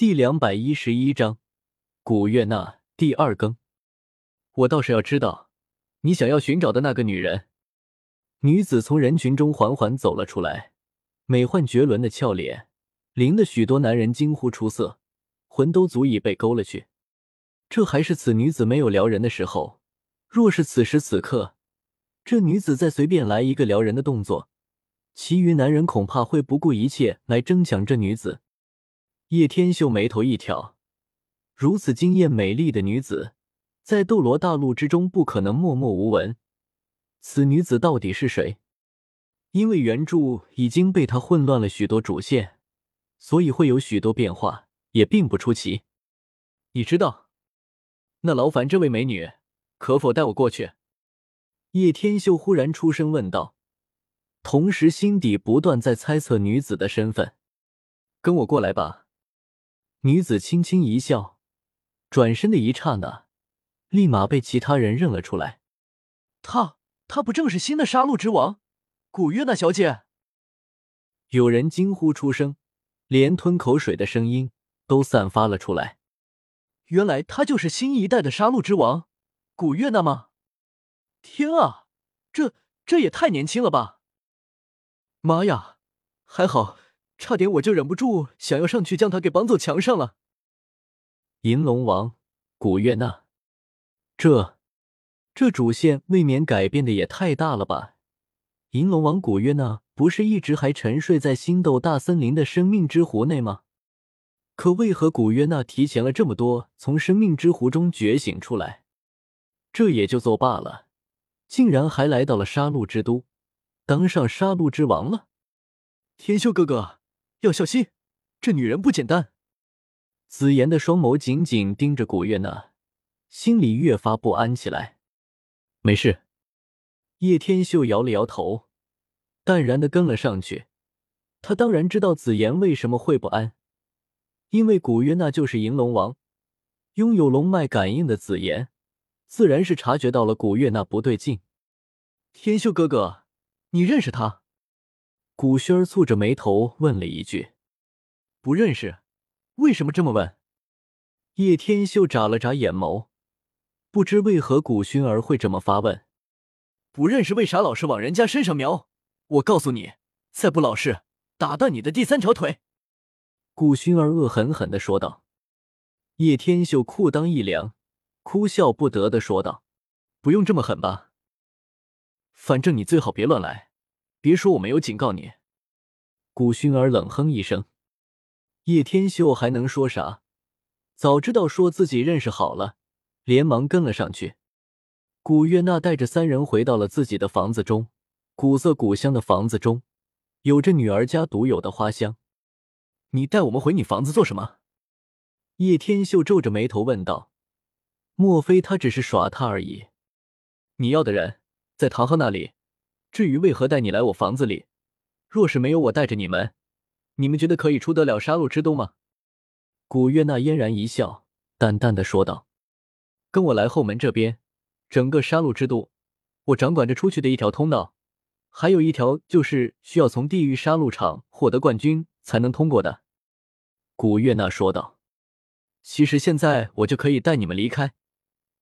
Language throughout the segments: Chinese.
第两百一十一章，古月娜第二更。我倒是要知道，你想要寻找的那个女人。女子从人群中缓缓走了出来，美幻绝伦的俏脸，令得许多男人惊呼出色，魂都足以被勾了去。这还是此女子没有撩人的时候，若是此时此刻，这女子再随便来一个撩人的动作，其余男人恐怕会不顾一切来争抢这女子。叶天秀眉头一挑，如此惊艳美丽的女子，在斗罗大陆之中不可能默默无闻。此女子到底是谁？因为原著已经被他混乱了许多主线，所以会有许多变化，也并不出奇。你知道，那劳烦这位美女，可否带我过去？叶天秀忽然出声问道，同时心底不断在猜测女子的身份。跟我过来吧。女子轻轻一笑，转身的一刹那，立马被其他人认了出来。他，他不正是新的杀戮之王，古月娜小姐？有人惊呼出声，连吞口水的声音都散发了出来。原来他就是新一代的杀戮之王，古月娜吗？天啊，这这也太年轻了吧！妈呀，还好。差点我就忍不住想要上去将他给绑走墙上了。银龙王古月娜，这这主线未免改变的也太大了吧？银龙王古月娜不是一直还沉睡在星斗大森林的生命之湖内吗？可为何古月娜提前了这么多从生命之湖中觉醒出来？这也就作罢了，竟然还来到了杀戮之都，当上杀戮之王了。天秀哥哥。要小心，这女人不简单。紫妍的双眸紧紧盯着古月娜，心里越发不安起来。没事，叶天秀摇了摇头，淡然的跟了上去。他当然知道紫妍为什么会不安，因为古月娜就是银龙王，拥有龙脉感应的紫妍，自然是察觉到了古月娜不对劲。天秀哥哥，你认识她？古轩儿蹙着眉头问了一句：“不认识，为什么这么问？”叶天秀眨了眨眼眸，不知为何古熏儿会这么发问。不认识为啥老是往人家身上瞄？我告诉你，再不老实，打断你的第三条腿！”古熏儿恶狠狠的说道。叶天秀裤裆一凉，哭笑不得的说道：“不用这么狠吧？反正你最好别乱来。”别说我没有警告你。古熏儿冷哼一声，叶天秀还能说啥？早知道说自己认识好了，连忙跟了上去。古月娜带着三人回到了自己的房子中，古色古香的房子中，有着女儿家独有的花香。你带我们回你房子做什么？叶天秀皱着眉头问道。莫非他只是耍他而已？你要的人在唐昊那里。至于为何带你来我房子里，若是没有我带着你们，你们觉得可以出得了杀戮之都吗？古月娜嫣然一笑，淡淡的说道：“跟我来后门这边，整个杀戮之都，我掌管着出去的一条通道，还有一条就是需要从地狱杀戮场获得冠军才能通过的。”古月娜说道：“其实现在我就可以带你们离开，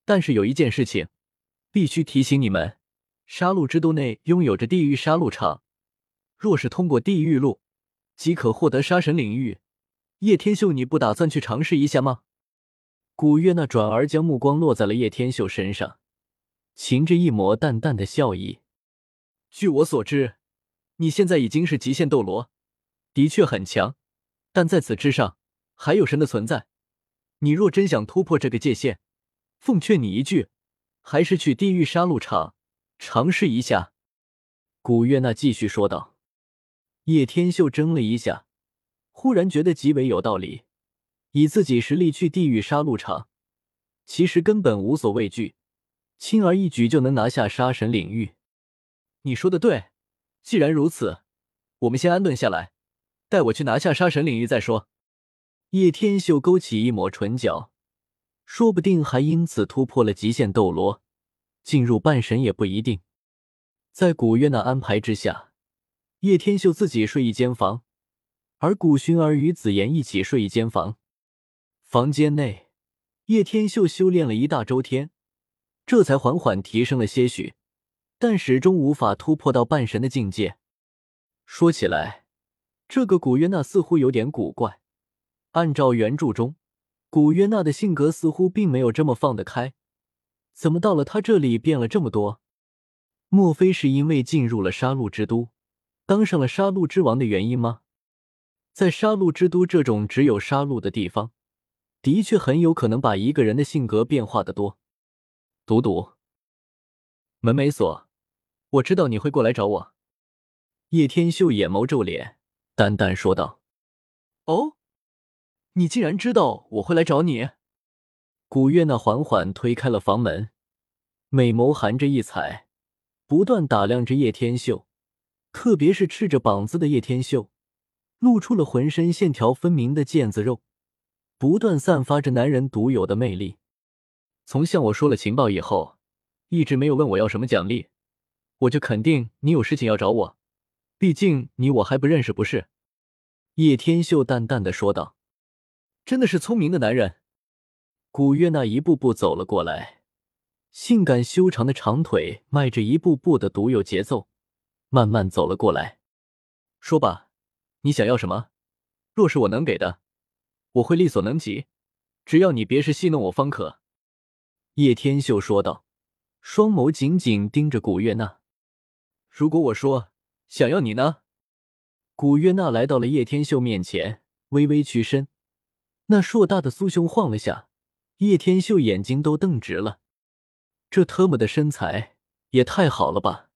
但是有一件事情，必须提醒你们。”杀戮之都内拥有着地狱杀戮场，若是通过地狱路，即可获得杀神领域。叶天秀，你不打算去尝试一下吗？古月娜转而将目光落在了叶天秀身上，噙着一抹淡淡的笑意。据我所知，你现在已经是极限斗罗，的确很强，但在此之上还有神的存在。你若真想突破这个界限，奉劝你一句，还是去地狱杀戮场。尝试一下，古月娜继续说道。叶天秀怔了一下，忽然觉得极为有道理。以自己实力去地狱杀戮场，其实根本无所畏惧，轻而易举就能拿下杀神领域。你说的对，既然如此，我们先安顿下来，带我去拿下杀神领域再说。叶天秀勾起一抹唇角，说不定还因此突破了极限斗罗。进入半神也不一定。在古月娜安排之下，叶天秀自己睡一间房，而古薰儿与紫妍一起睡一间房。房间内，叶天秀修炼了一大周天，这才缓缓提升了些许，但始终无法突破到半神的境界。说起来，这个古约娜似乎有点古怪。按照原著中，古约娜的性格似乎并没有这么放得开，怎么到了他这里变了这么多？莫非是因为进入了杀戮之都，当上了杀戮之王的原因吗？在杀戮之都这种只有杀戮的地方，的确很有可能把一个人的性格变化的多。赌赌，门没锁，我知道你会过来找我。叶天秀眼眸皱脸，淡淡说道：“哦，你竟然知道我会来找你？”古月娜缓缓推开了房门，美眸含着异彩，不断打量着叶天秀，特别是赤着膀子的叶天秀，露出了浑身线条分明的腱子肉，不断散发着男人独有的魅力。从向我说了情报以后，一直没有问我要什么奖励，我就肯定你有事情要找我。毕竟你我还不认识，不是？叶天秀淡淡的说道：“真的是聪明的男人。”古月娜一步步走了过来，性感修长的长腿迈着一步步的独有节奏，慢慢走了过来。说吧，你想要什么？若是我能给的，我会力所能及。只要你别是戏弄我方可。”叶天秀说道，双眸紧紧盯着古月娜。如果我说……想要你呢？古月娜来到了叶天秀面前，微微屈身，那硕大的酥胸晃了下，叶天秀眼睛都瞪直了。这特么的身材也太好了吧！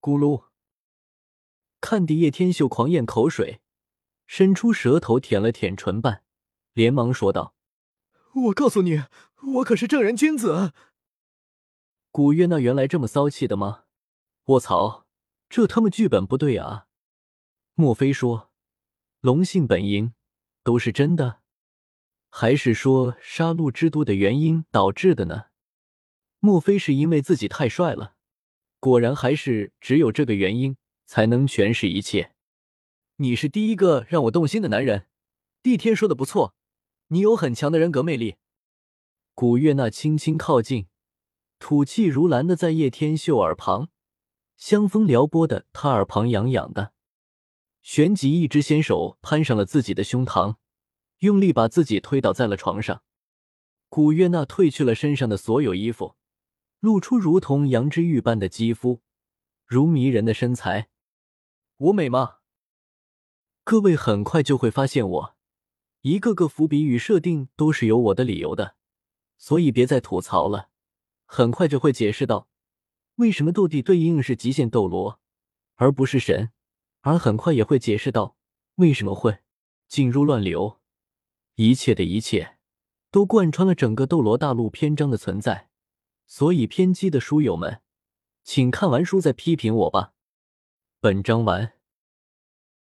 咕噜，看的叶天秀狂咽口水，伸出舌头舔了舔唇瓣，连忙说道：“我告诉你，我可是正人君子。”古月娜原来这么骚气的吗？卧槽！这他妈剧本不对啊！莫非说龙性本淫都是真的，还是说杀戮之都的原因导致的呢？莫非是因为自己太帅了？果然还是只有这个原因才能诠释一切。你是第一个让我动心的男人，帝天说的不错，你有很强的人格魅力。古月娜轻轻靠近，吐气如兰的在叶天秀耳旁。香风撩拨的他耳旁痒痒的，旋即一只纤手攀上了自己的胸膛，用力把自己推倒在了床上。古月娜褪去了身上的所有衣服，露出如同羊脂玉般的肌肤，如迷人的身材。我美吗？各位很快就会发现，我一个个伏笔与设定都是有我的理由的，所以别再吐槽了，很快就会解释到。为什么斗帝对应是极限斗罗，而不是神？而很快也会解释到为什么会进入乱流。一切的一切都贯穿了整个斗罗大陆篇章的存在。所以偏激的书友们，请看完书再批评我吧。本章完。